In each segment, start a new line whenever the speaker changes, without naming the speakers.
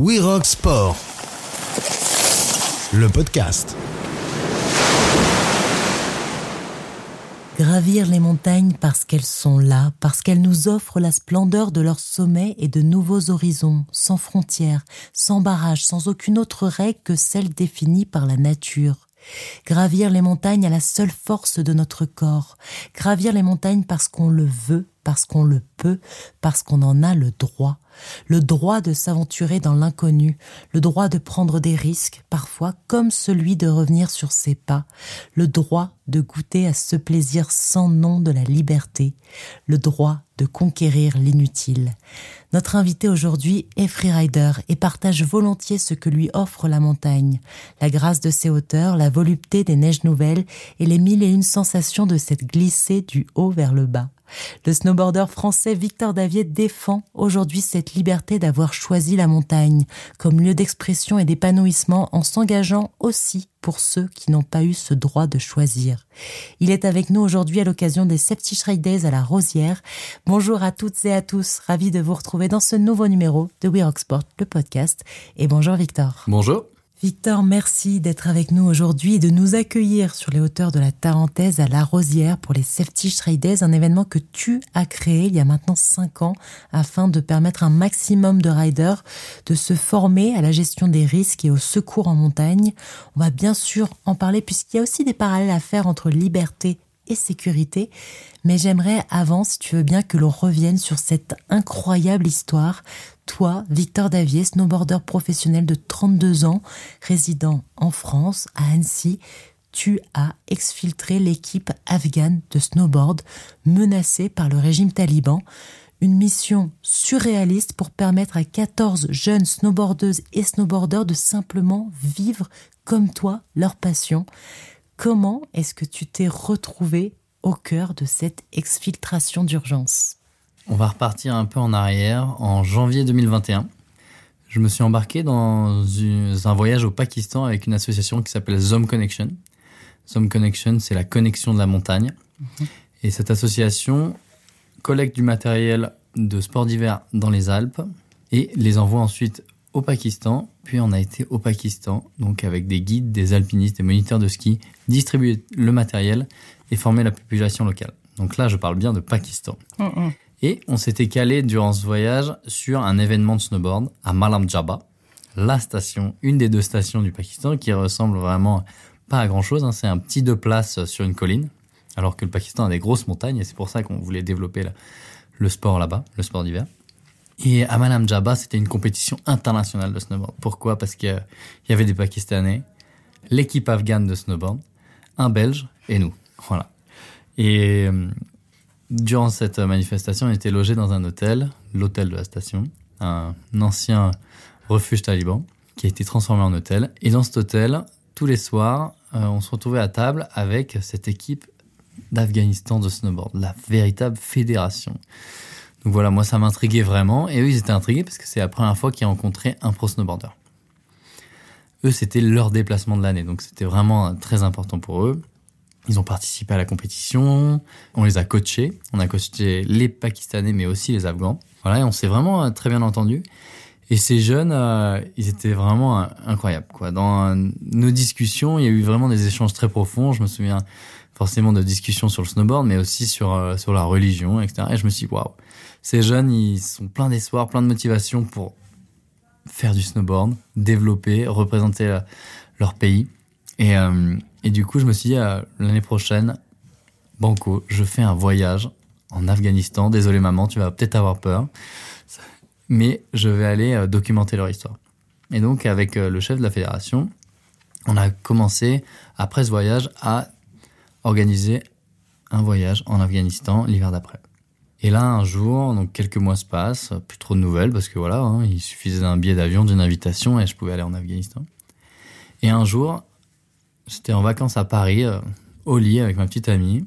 We Rock Sport, le podcast.
Gravir les montagnes parce qu'elles sont là, parce qu'elles nous offrent la splendeur de leur sommet et de nouveaux horizons, sans frontières, sans barrages, sans aucune autre règle que celle définie par la nature. Gravir les montagnes à la seule force de notre corps. Gravir les montagnes parce qu'on le veut, parce qu'on le peut, parce qu'on en a le droit. Le droit de s'aventurer dans l'inconnu, le droit de prendre des risques, parfois comme celui de revenir sur ses pas, le droit de goûter à ce plaisir sans nom de la liberté, le droit de conquérir l'inutile. Notre invité aujourd'hui est freerider et partage volontiers ce que lui offre la montagne, la grâce de ses hauteurs, la volupté des neiges nouvelles et les mille et une sensations de cette glissée du haut vers le bas. Le snowboarder français Victor Davier défend aujourd'hui cette liberté d'avoir choisi la montagne comme lieu d'expression et d'épanouissement en s'engageant aussi pour ceux qui n'ont pas eu ce droit de choisir. Il est avec nous aujourd'hui à l'occasion des Septic Days à la Rosière. Bonjour à toutes et à tous, ravi de vous retrouver dans ce nouveau numéro de We Rock Sport, le podcast. Et bonjour Victor.
Bonjour.
Victor, merci d'être avec nous aujourd'hui et de nous accueillir sur les hauteurs de la Tarentaise à La Rosière pour les Safety Days, un événement que tu as créé il y a maintenant cinq ans afin de permettre un maximum de riders de se former à la gestion des risques et au secours en montagne. On va bien sûr en parler puisqu'il y a aussi des parallèles à faire entre liberté et sécurité. Mais j'aimerais avant, si tu veux bien, que l'on revienne sur cette incroyable histoire. Toi, Victor Davier, snowboarder professionnel de 32 ans, résident en France, à Annecy, tu as exfiltré l'équipe afghane de snowboard menacée par le régime taliban. Une mission surréaliste pour permettre à 14 jeunes snowboardeuses et snowboarders de simplement vivre comme toi leur passion. Comment est-ce que tu t'es retrouvé au cœur de cette exfiltration d'urgence?
On va repartir un peu en arrière. En janvier 2021, je me suis embarqué dans un voyage au Pakistan avec une association qui s'appelle Zom Connection. Zom Connection, c'est la connexion de la montagne. Mhm. Et cette association collecte du matériel de sport d'hiver dans les Alpes et les envoie ensuite au Pakistan, puis on a été au Pakistan, donc avec des guides, des alpinistes, des moniteurs de ski, distribuer le matériel et former la population locale. Donc là, je parle bien de Pakistan. Mm, mm. Et on s'était calé durant ce voyage sur un événement de snowboard à Malam Jaba, la station, une des deux stations du Pakistan qui ressemble vraiment pas à grand chose. Hein. C'est un petit deux places sur une colline, alors que le Pakistan a des grosses montagnes et c'est pour ça qu'on voulait développer le sport là-bas, le sport d'hiver. Et à Malam Jabba, c'était une compétition internationale de snowboard. Pourquoi? Parce qu'il y avait des Pakistanais, l'équipe afghane de snowboard, un Belge et nous. Voilà. Et euh, durant cette manifestation, on était logé dans un hôtel, l'hôtel de la station, un ancien refuge taliban qui a été transformé en hôtel. Et dans cet hôtel, tous les soirs, euh, on se retrouvait à table avec cette équipe d'Afghanistan de snowboard, la véritable fédération. Donc voilà, moi ça m'intriguait vraiment. Et eux, ils étaient intrigués parce que c'est la première fois qu'ils rencontraient un pro snowboarder. Eux, c'était leur déplacement de l'année. Donc c'était vraiment très important pour eux. Ils ont participé à la compétition. On les a coachés. On a coaché les Pakistanais, mais aussi les Afghans. Voilà, et on s'est vraiment euh, très bien entendu. Et ces jeunes, euh, ils étaient vraiment euh, incroyables. Quoi. Dans nos discussions, il y a eu vraiment des échanges très profonds. Je me souviens forcément de discussions sur le snowboard, mais aussi sur sur la religion, etc. Et je me suis dit, waouh, ces jeunes, ils sont pleins d'espoir, plein de motivation pour faire du snowboard, développer, représenter leur pays. Et, et du coup, je me suis dit, euh, l'année prochaine, Banco, je fais un voyage en Afghanistan. Désolé maman, tu vas peut-être avoir peur. Mais je vais aller documenter leur histoire. Et donc, avec le chef de la fédération, on a commencé, après ce voyage, à organiser un voyage en Afghanistan l'hiver d'après. Et là, un jour, donc quelques mois se passent, plus trop de nouvelles parce que voilà, hein, il suffisait d'un billet d'avion, d'une invitation et je pouvais aller en Afghanistan. Et un jour, j'étais en vacances à Paris, euh, au lit avec ma petite amie.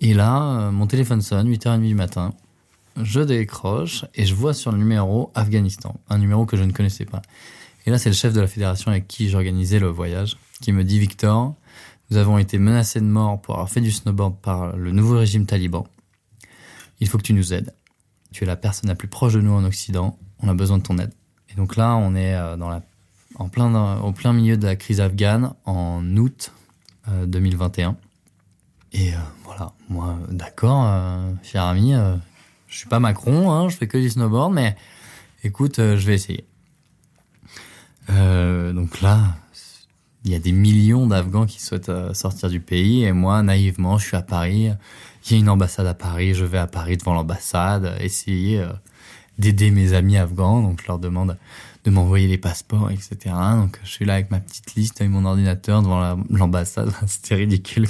Et là, euh, mon téléphone sonne, 8h30 du matin. Je décroche et je vois sur le numéro Afghanistan, un numéro que je ne connaissais pas. Et là, c'est le chef de la fédération avec qui j'organisais le voyage qui me dit Victor, nous avons été menacés de mort pour avoir fait du snowboard par le nouveau régime taliban il faut que tu nous aides. Tu es la personne la plus proche de nous en Occident, on a besoin de ton aide. Et donc là, on est dans la, en plein, au plein milieu de la crise afghane en août 2021. Et voilà, moi, d'accord, cher ami, je suis pas Macron, hein, je fais que du snowboard, mais écoute, je vais essayer. donc là, il y a des millions d'Afghans qui souhaitent euh, sortir du pays et moi, naïvement, je suis à Paris. Il y a une ambassade à Paris, je vais à Paris devant l'ambassade, essayer euh, d'aider mes amis afghans. Donc je leur demande de m'envoyer les passeports, etc. Donc je suis là avec ma petite liste, avec mon ordinateur devant l'ambassade. C'était ridicule.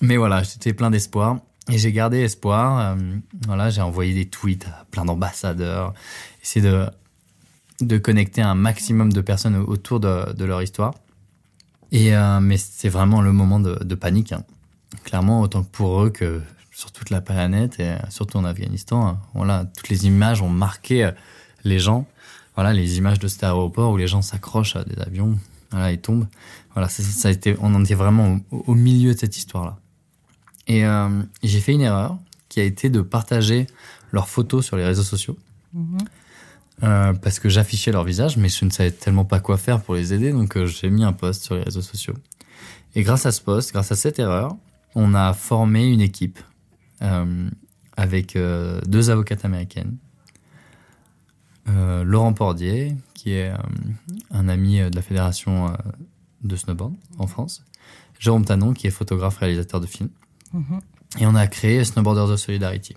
Mais voilà, j'étais plein d'espoir. Et j'ai gardé espoir. Euh, voilà, j'ai envoyé des tweets à plein d'ambassadeurs, essayer de de connecter un maximum de personnes autour de, leur histoire. Et euh, mais c'est vraiment le moment de, panique. Hein. Clairement, autant pour eux que sur toute la planète et surtout en Afghanistan. Hein. Voilà, toutes les images ont marqué euh, les gens. Voilà, les images de cet aéroport où les gens s'accrochent à des avions, voilà, et tombent. Voilà, ça, ça a été, on en était vraiment au, milieu de cette histoire-là. Et euh, j'ai fait une erreur qui a été de partager leurs photos sur les réseaux sociaux. Mm-hmm. Euh, parce que j'affichais leur visage, mais je ne savais tellement pas quoi faire pour les aider, donc euh, j'ai mis un post sur les réseaux sociaux. Et grâce à ce post, grâce à cette erreur, on a formé une équipe euh, avec deux avocates américaines. Laurent Pordier, qui est un ami de la fédération de snowboard en France. Jérôme Tanon, qui est photographe réalisateur de films. Mm-hmm. Et on a créé Snowboarders of Solidarity,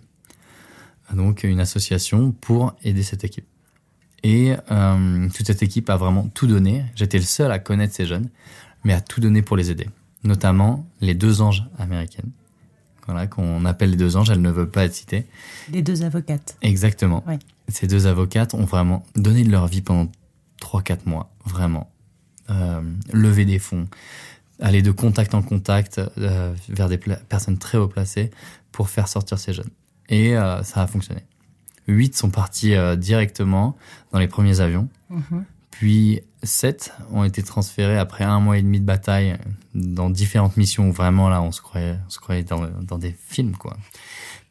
donc une association pour aider cette équipe. Et euh, toute cette équipe a vraiment tout donné. J'étais le seul à connaître ces jeunes, mais à tout donner pour les aider. Notamment les deux anges américaines. Voilà, qu'on appelle les deux anges, elles ne veulent pas être citées.
Les deux avocates.
Exactement.
Ouais.
Ces deux avocates ont vraiment donné de leur vie pendant 3-4 mois, vraiment. Euh, lever des fonds, aller de contact en contact euh, vers des personnes très haut placées pour faire sortir ces jeunes. Et euh, ça a fonctionné. 8 sont partis euh, directement dans les premiers avions. Mhm. Puis 7 ont été transférés après un mois et demi de bataille dans différentes missions où vraiment là on se croyait, on se croyait dans, dans des films quoi.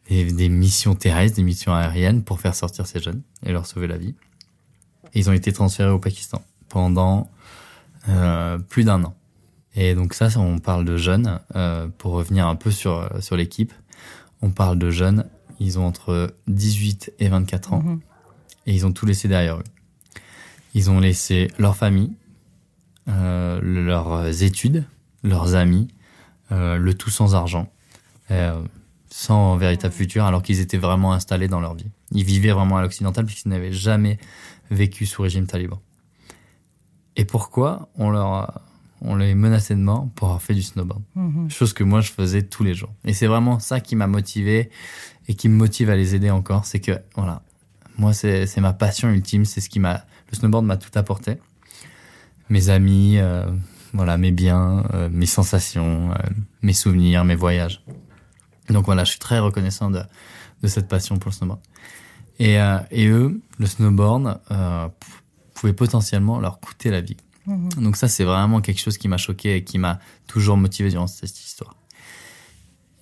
Des, des, missions terrestres, des missions aériennes pour faire sortir ces jeunes et leur sauver la vie. Et ils ont été transférés au Pakistan pendant euh, plus d'un an. Et donc ça, on parle de jeunes. Euh, pour revenir un peu sur sur l'équipe, on parle de jeunes ils ont entre 18 et 24 ans. Mhm. Et ils ont tout laissé derrière eux. Ils ont laissé leur famille, euh, leurs études, leurs amis, euh, le tout sans argent, euh, sans véritable futur, alors qu'ils étaient vraiment installés dans leur vie. Ils vivaient vraiment à l'occidental puisqu'ils n'avaient jamais vécu sous régime taliban. Et pourquoi on leur on les menaçait de mort pour avoir fait du snowboard. Mhm. Chose que moi je faisais tous les jours. Et c'est vraiment ça qui m'a motivé et qui me motive à les aider encore, c'est que voilà, moi c'est ma passion ultime, c'est ce qui m'a le snowboard m'a tout apporté. Mes amis, euh, voilà, mes biens, euh, mes sensations, euh, mes souvenirs, mes voyages. Donc voilà, je suis très reconnaissant de, de cette passion pour le snowboard. Et, et eux, le snowboard pouvait potentiellement leur coûter la vie. Mhm. Donc ça, c'est vraiment quelque chose qui m'a choqué et qui m'a toujours motivé durant cette histoire.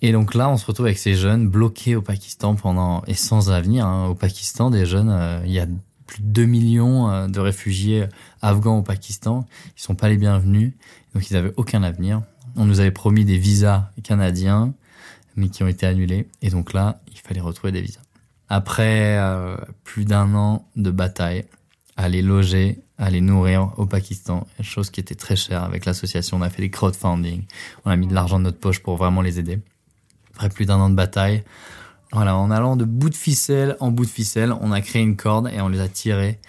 Et donc là, on se retrouve avec ces jeunes bloqués au Pakistan pendant et sans avenir. Hein. Au Pakistan, des jeunes, euh, il y a plus de 2 millions euh, de réfugiés afghans au Pakistan. Ils sont pas les bienvenus, donc ils avaient aucun avenir. On nous avait promis des visas canadiens, mais qui ont été annulés. Et donc là, il fallait retrouver des visas. Après euh, plus d'un an de bataille, à les loger, à les nourrir au Pakistan, chose qui était très chère avec l'association. On a fait des crowdfunding, on a mis de l'argent de notre poche pour vraiment les aider après plus d'un an de bataille. Voilà, en allant de bout de ficelle en bout de ficelle, on a créé une corde et on les a tirés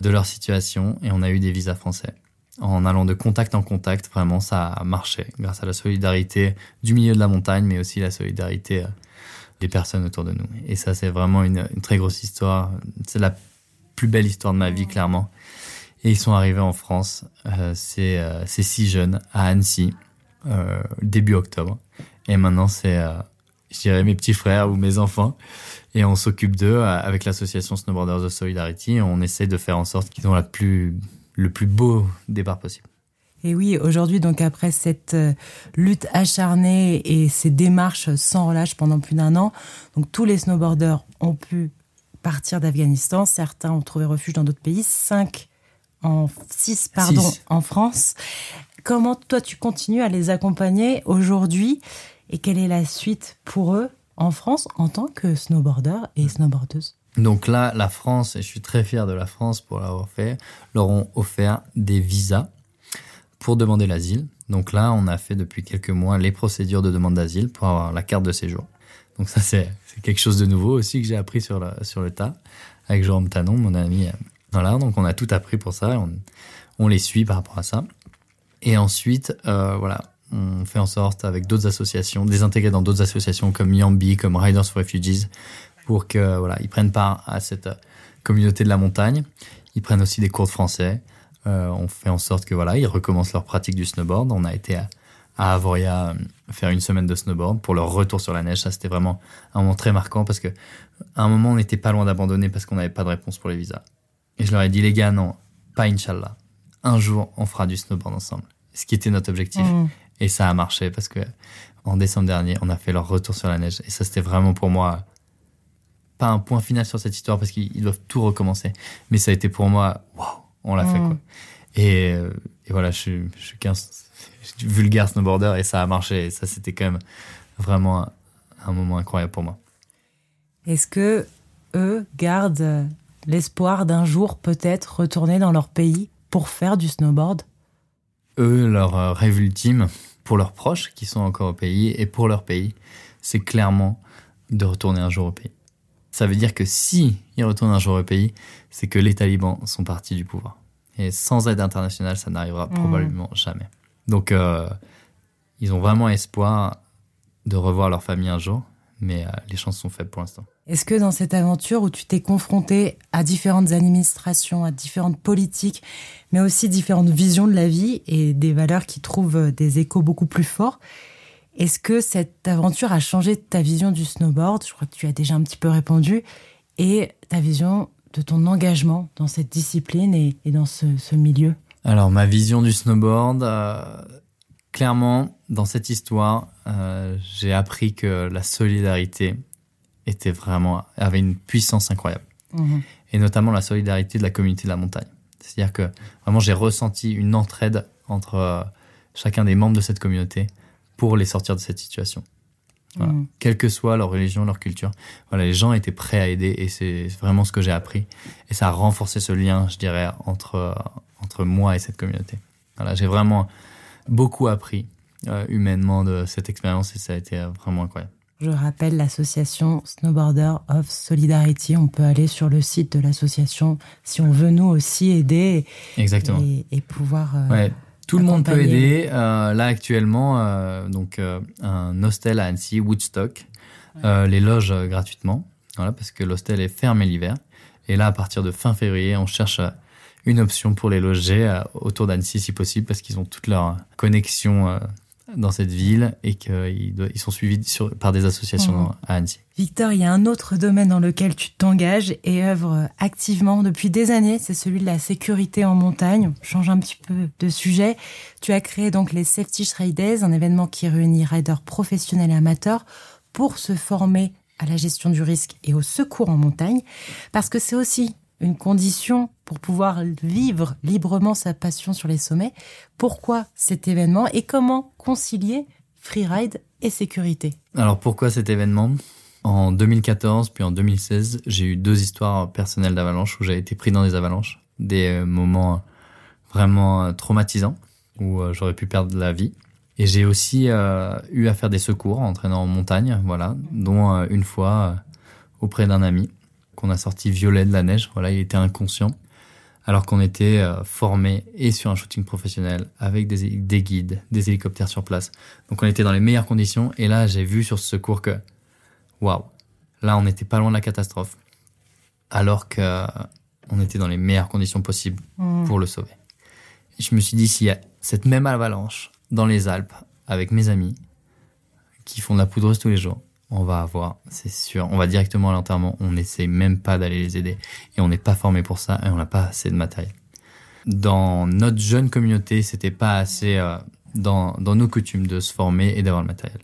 de leur situation et on a eu des visas français. En allant de contact en contact, vraiment, ça a marché grâce à la solidarité du milieu de la montagne, mais aussi la solidarité euh, des personnes autour de nous. Et ça, c'est vraiment une, très grosse histoire. C'est la plus belle histoire de ma vie, clairement. Et ils sont arrivés en France, euh, ces, euh, six jeunes, à Annecy, euh, début octobre. Et maintenant, c'est je dirais mes petits frères ou mes enfants. Et on s'occupe d'eux euh, avec l'association Snowboarders of Solidarity. On essaie de faire en sorte qu'ils ont la plus, le plus beau départ possible.
Et oui, aujourd'hui, donc après cette euh, lutte acharnée et ces démarches sans relâche pendant plus d'un an, donc tous les snowboarders ont pu partir d'Afghanistan. Certains ont trouvé refuge dans d'autres pays. Cinq en six, pardon, en France. Comment toi tu continues à les accompagner aujourd'hui? Et quelle est la suite pour eux en France en tant que snowboarder et snowboardeuse?
Donc là, la France, et je suis très fier de la France pour l'avoir fait, leur ont offert des visas pour demander l'asile. Donc là, on a fait depuis quelques mois les procédures de demande d'asile pour avoir la carte de séjour. Donc ça, c'est quelque chose de nouveau aussi que j'ai appris sur le, tas avec Jérôme Tanon, mon ami. Voilà, donc on a tout appris pour ça. On, on les suit par rapport à ça. Et ensuite, euh, voilà, on fait en sorte avec d'autres associations, désintégrer dans d'autres associations comme Yambi, comme Riders for Refugees, pour que voilà, ils prennent part à cette communauté de la montagne. Ils prennent aussi des cours de français. Euh, on fait en sorte que voilà, ils recommencent leur pratique du snowboard. On a été à, à Avoria euh, faire une semaine de snowboard pour leur retour sur la neige. Ça, c'était vraiment un moment très marquant parce que à un moment, on n'était pas loin d'abandonner parce qu'on n'avait pas de réponse pour les visas. Et je leur ai dit, les gars, non, pas Inch'Allah. Un jour, on fera du snowboard ensemble. Ce qui était notre objectif. Mmh. Et ça a marché parce que en décembre dernier, on a fait leur retour sur la neige. Et ça, c'était vraiment pour moi pas un point final sur cette histoire parce qu'ils doivent tout recommencer. Mais ça a été pour moi, waouh, on l'a fait, mmh. quoi. Et, euh, et, voilà, je suis, je suis 15, vulgaire snowboarder et ça a marché. Et ça, c'était quand même vraiment un, un moment incroyable pour moi.
Est-ce que eux gardent l'espoir d'un jour peut-être retourner dans leur pays pour faire du snowboard?
Eux, leur euh, rêve ultime, pour leurs proches qui sont encore au pays et pour leur pays, c'est clairement de retourner un jour au pays. Ça veut dire que si ils retournent un jour au pays, c'est que les talibans sont partis du pouvoir. Et sans aide internationale, ça n'arrivera mmh. probablement jamais. Donc, euh, ils ont vraiment espoir de revoir leur famille un jour, mais euh, les chances sont faibles pour l'instant.
Est-ce que dans cette aventure où tu t'es confronté à différentes administrations, à différentes politiques, mais aussi différentes visions de la vie et des valeurs qui trouvent des échos beaucoup plus forts, est-ce que cette aventure a changé ta vision du snowboard? Je crois que tu as déjà un petit peu répondu. Et ta vision de ton engagement dans cette discipline et, dans ce, milieu?
Alors, ma vision du snowboard, euh, clairement, dans cette histoire, euh, j'ai appris que la solidarité était vraiment avait une puissance incroyable. Mhm. Et notamment la solidarité de la communauté de la montagne. C'est-à-dire que vraiment j'ai ressenti une entraide entre euh, chacun des membres de cette communauté pour les sortir de cette situation. Mhm. Quelle que soit leur religion, leur culture, voilà, les gens étaient prêts à aider et c'est vraiment ce que j'ai appris. Et ça a renforcé ce lien, je dirais, entre, euh, entre moi et cette communauté. Voilà, j'ai vraiment beaucoup appris euh, humainement de cette expérience et ça a été vraiment incroyable.
Je rappelle l'association Snowboarder of Solidarity. On peut aller sur le site de l'association si on veut nous aussi aider.
Exactement.
Et, pouvoir. Euh,
ouais. Tout le monde peut aider. Euh, là actuellement, euh, donc un hostel à Annecy, Woodstock, les loge gratuitement. Voilà, parce que l'hostel est fermé l'hiver. Et là, à partir de fin février, on cherche une option pour les loger autour d'Annecy si possible, parce qu'ils ont toutes leurs connexions dans cette ville et qu'ils ils sont suivis par des associations mmh. à Annecy.
Victor, il y a un autre domaine dans lequel tu t'engages et œuvres activement depuis des années, c'est celui de la sécurité en montagne. On change un petit peu de sujet. Tu as créé donc les Safety Shraders, un événement qui réunit riders professionnels et amateurs pour se former à la gestion du risque et au secours en montagne, parce que c'est aussi une condition pour pouvoir vivre librement sa passion sur les sommets. Pourquoi cet événement et comment concilier freeride et sécurité?
Alors pourquoi cet événement? En 2014 puis en 2016, j'ai eu deux histoires personnelles d'avalanche où j'ai été pris dans des avalanches, des euh, moments vraiment euh, traumatisants où euh, j'aurais pu perdre la vie. Et j'ai aussi eu à faire des secours en traînant en montagne, voilà, dont une fois auprès d'un ami qu'on a sorti violet de la neige. Voilà, il était inconscient. Alors qu'on était euh, formé et sur un shooting professionnel avec des, des, guides, des hélicoptères sur place. Donc on était dans les meilleures conditions. Et là, j'ai vu sur ce secours que, waouh, là on n'était pas loin de la catastrophe. Alors que euh, on était dans les meilleures conditions possibles mmh. pour le sauver. Et je me suis dit, s'il y a cette même avalanche dans les Alpes avec mes amis qui font de la poudreuse tous les jours, on va avoir, c'est sûr, on va directement à l'enterrement, on n'essaie même pas d'aller les aider et on n'est pas formé pour ça et on n'a pas assez de matériel. Dans notre jeune communauté, c'était pas assez euh, dans, dans nos coutumes de se former et d'avoir le matériel.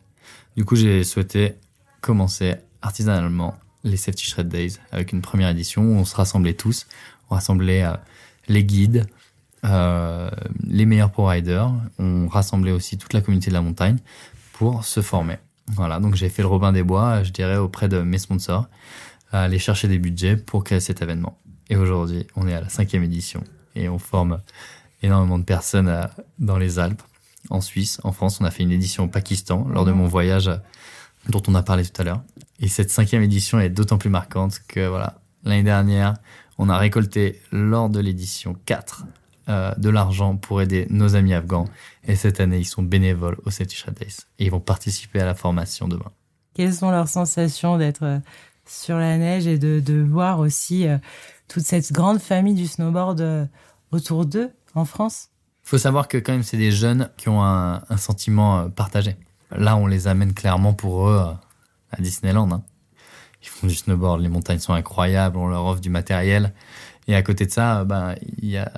Du coup, j'ai souhaité commencer artisanalement les Safety Shred Days avec une première édition où on se rassemblait tous. On rassemblait euh, les guides, euh, les meilleurs providers. On rassemblait aussi toute la communauté de la montagne pour se former. Voilà, donc j'ai fait le Robin des Bois, je dirais, auprès de mes sponsors, à aller chercher des budgets pour créer cet événement. Et aujourd'hui, on est à la cinquième édition et on forme énormément de personnes euh, dans les Alpes, en Suisse, en France. On a fait une édition au Pakistan lors de mon voyage euh, dont on a parlé tout à l'heure. Et cette cinquième édition est d'autant plus marquante que voilà, l'année dernière, on a récolté lors de l'édition 4 euh, de l'argent pour aider nos amis afghans. Et cette année, ils sont bénévoles au Safety Days et ils vont participer à la formation demain.
Quelles sont leurs sensations d'être euh, sur la neige et de, de voir aussi euh, toute cette grande famille du snowboard autour d'eux en France?
Il faut savoir que quand même, c'est des jeunes qui ont un, un, sentiment partagé. Là, on les amène clairement pour eux à Disneyland. Hein. Ils font du snowboard, les montagnes sont incroyables, on leur offre du matériel. Et à côté de ça, ben, il y a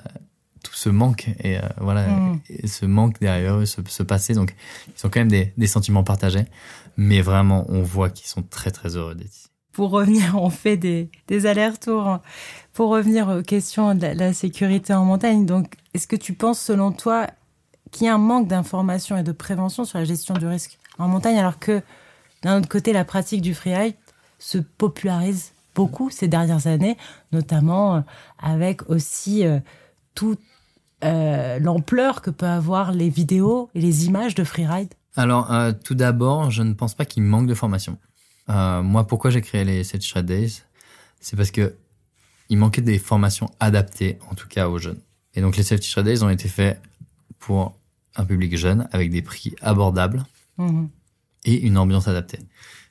ce manque et euh, voilà mm. et ce manque derrière eux, ce, passé. Donc ils ont quand même des, des sentiments partagés, mais vraiment on voit qu'ils sont très très heureux d'être ici.
Pour revenir, on fait des, des allers-retours. Pour revenir aux questions de la, sécurité en montagne, donc est-ce que tu penses selon toi qu'il y a un manque d'information et de prévention sur la gestion du risque en montagne, alors que d'un autre côté la pratique du freeride se popularise beaucoup ces dernières années, notamment euh, avec aussi euh, tout euh, l'ampleur que peut avoir les vidéos et les images de freeride
Alors, euh, tout d'abord, je ne pense pas qu'il manque de formation. Euh, moi, pourquoi j'ai créé les 7 Shred Days? C'est parce que il manquait des formations adaptées, en tout cas aux jeunes. Et donc, les Safety Shred Days ont été faits pour un public jeune, avec des prix abordables mhm. et une ambiance adaptée.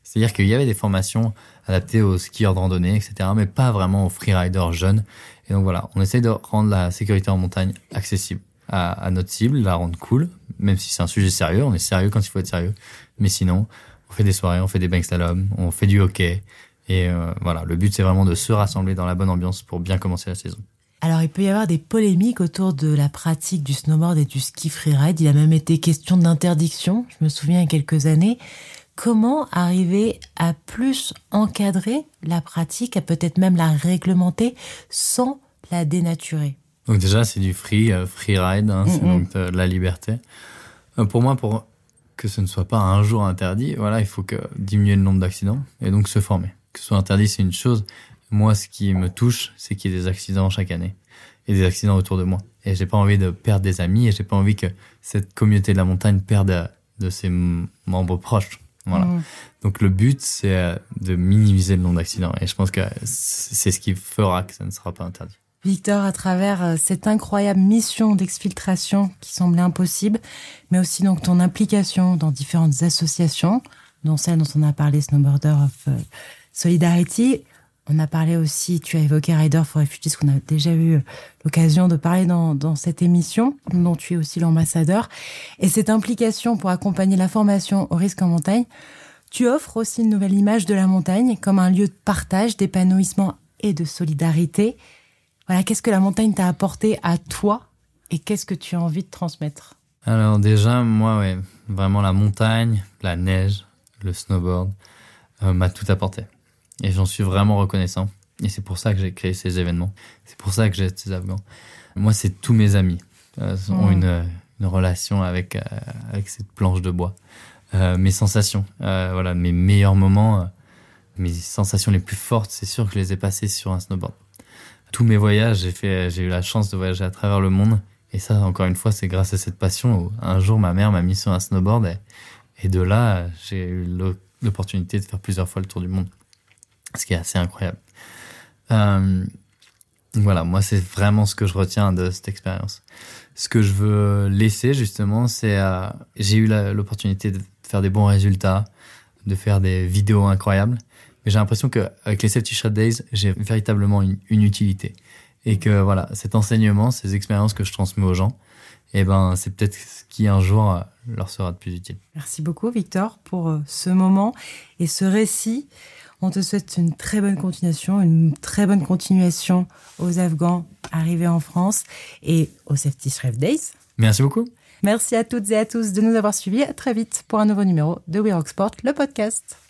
C'est-à-dire qu'il y avait des formations adaptées aux skieurs de randonnée, etc., mais pas vraiment aux freeriders jeunes. Et donc voilà, on essaye de rendre la sécurité en montagne accessible à, à notre cible, la rendre cool, même si c'est un sujet sérieux, on est sérieux quand il faut être sérieux. Mais sinon, on fait des soirées, on fait des bank slalom, on fait du hockey. Et euh, voilà, le but c'est vraiment de se rassembler dans la bonne ambiance pour bien commencer la saison.
Alors, il peut y avoir des polémiques autour de la pratique du snowboard et du ski freeride. Il a même été question d'interdiction, je me souviens, il y a quelques années comment arriver à plus encadrer la pratique, à peut-être même la réglementer sans la dénaturer?
Donc déjà, c'est du free, euh, free ride, hein, c'est donc de, la liberté. Euh, pour moi, pour que ce ne soit pas un jour interdit, voilà, il faut que diminuer le nombre d'accidents et donc se former. Que ce soit interdit, c'est une chose. Moi, ce qui me touche, c'est qu'il y ait des accidents chaque année et des accidents autour de moi. Et j'ai pas envie de perdre des amis et j'ai pas envie que cette communauté de la montagne perde de ses membres proches. Voilà. Mm. Donc le but, c'est euh, de minimiser le nombre d'accidents. Et je pense que c'est ce qui fera que ça ne sera pas interdit.
Victor, à travers euh, cette incroyable mission d'exfiltration qui semblait impossible, mais aussi donc ton implication dans différentes associations, dont celle dont on a parlé, Snowboarder of euh, Solidarity, on a parlé aussi, tu as évoqué Rider for Refugees, qu'on a déjà eu l'occasion de parler dans, dans cette émission, dont tu es aussi l'ambassadeur. Et cette implication pour accompagner la formation au risque en montagne, tu offres aussi une nouvelle image de la montagne comme un lieu de partage, d'épanouissement et de solidarité. Voilà, qu'est-ce que la montagne t'a apporté à toi et qu'est-ce que tu as envie de transmettre?
Alors déjà, moi, ouais, vraiment la montagne, la neige, le snowboard euh, m'a tout apporté. Et j'en suis vraiment reconnaissant. Et c'est pour ça que j'ai créé ces événements. C'est pour ça que j'ai ces Afghans. Moi, c'est tous mes amis euh, ont une, une, relation avec, euh, avec cette planche de bois. Euh, mes sensations, euh, voilà, mes meilleurs moments, euh, mes sensations les plus fortes, c'est sûr que je les ai passées sur un snowboard. Tous mes voyages, j'ai fait, j'ai eu la chance de voyager à travers le monde. Et ça, encore une fois, c'est grâce à cette passion. Où un jour, ma mère m'a mis sur un snowboard et, et de là, j'ai eu l'opportunité de faire plusieurs fois le tour du monde ce qui est assez incroyable. Euh, voilà, moi c'est vraiment ce que je retiens de cette expérience. Ce que je veux laisser justement, c'est euh, j'ai eu l'opportunité de faire des bons résultats, de faire des vidéos incroyables, mais j'ai l'impression que avec les Safety Shot Days, j'ai véritablement une, une, utilité et que voilà, cet enseignement, ces expériences que je transmets aux gens, eh ben c'est peut-être ce qui un jour euh, leur sera de plus utile.
Merci beaucoup Victor pour euh, ce moment et ce récit. On te souhaite une très bonne continuation, une très bonne continuation aux Afghans arrivés en France et aux Safety Shred Days.
Merci beaucoup.
Merci à toutes et à tous de nous avoir suivis. À très vite pour un nouveau numéro de We Rock Sport, le podcast.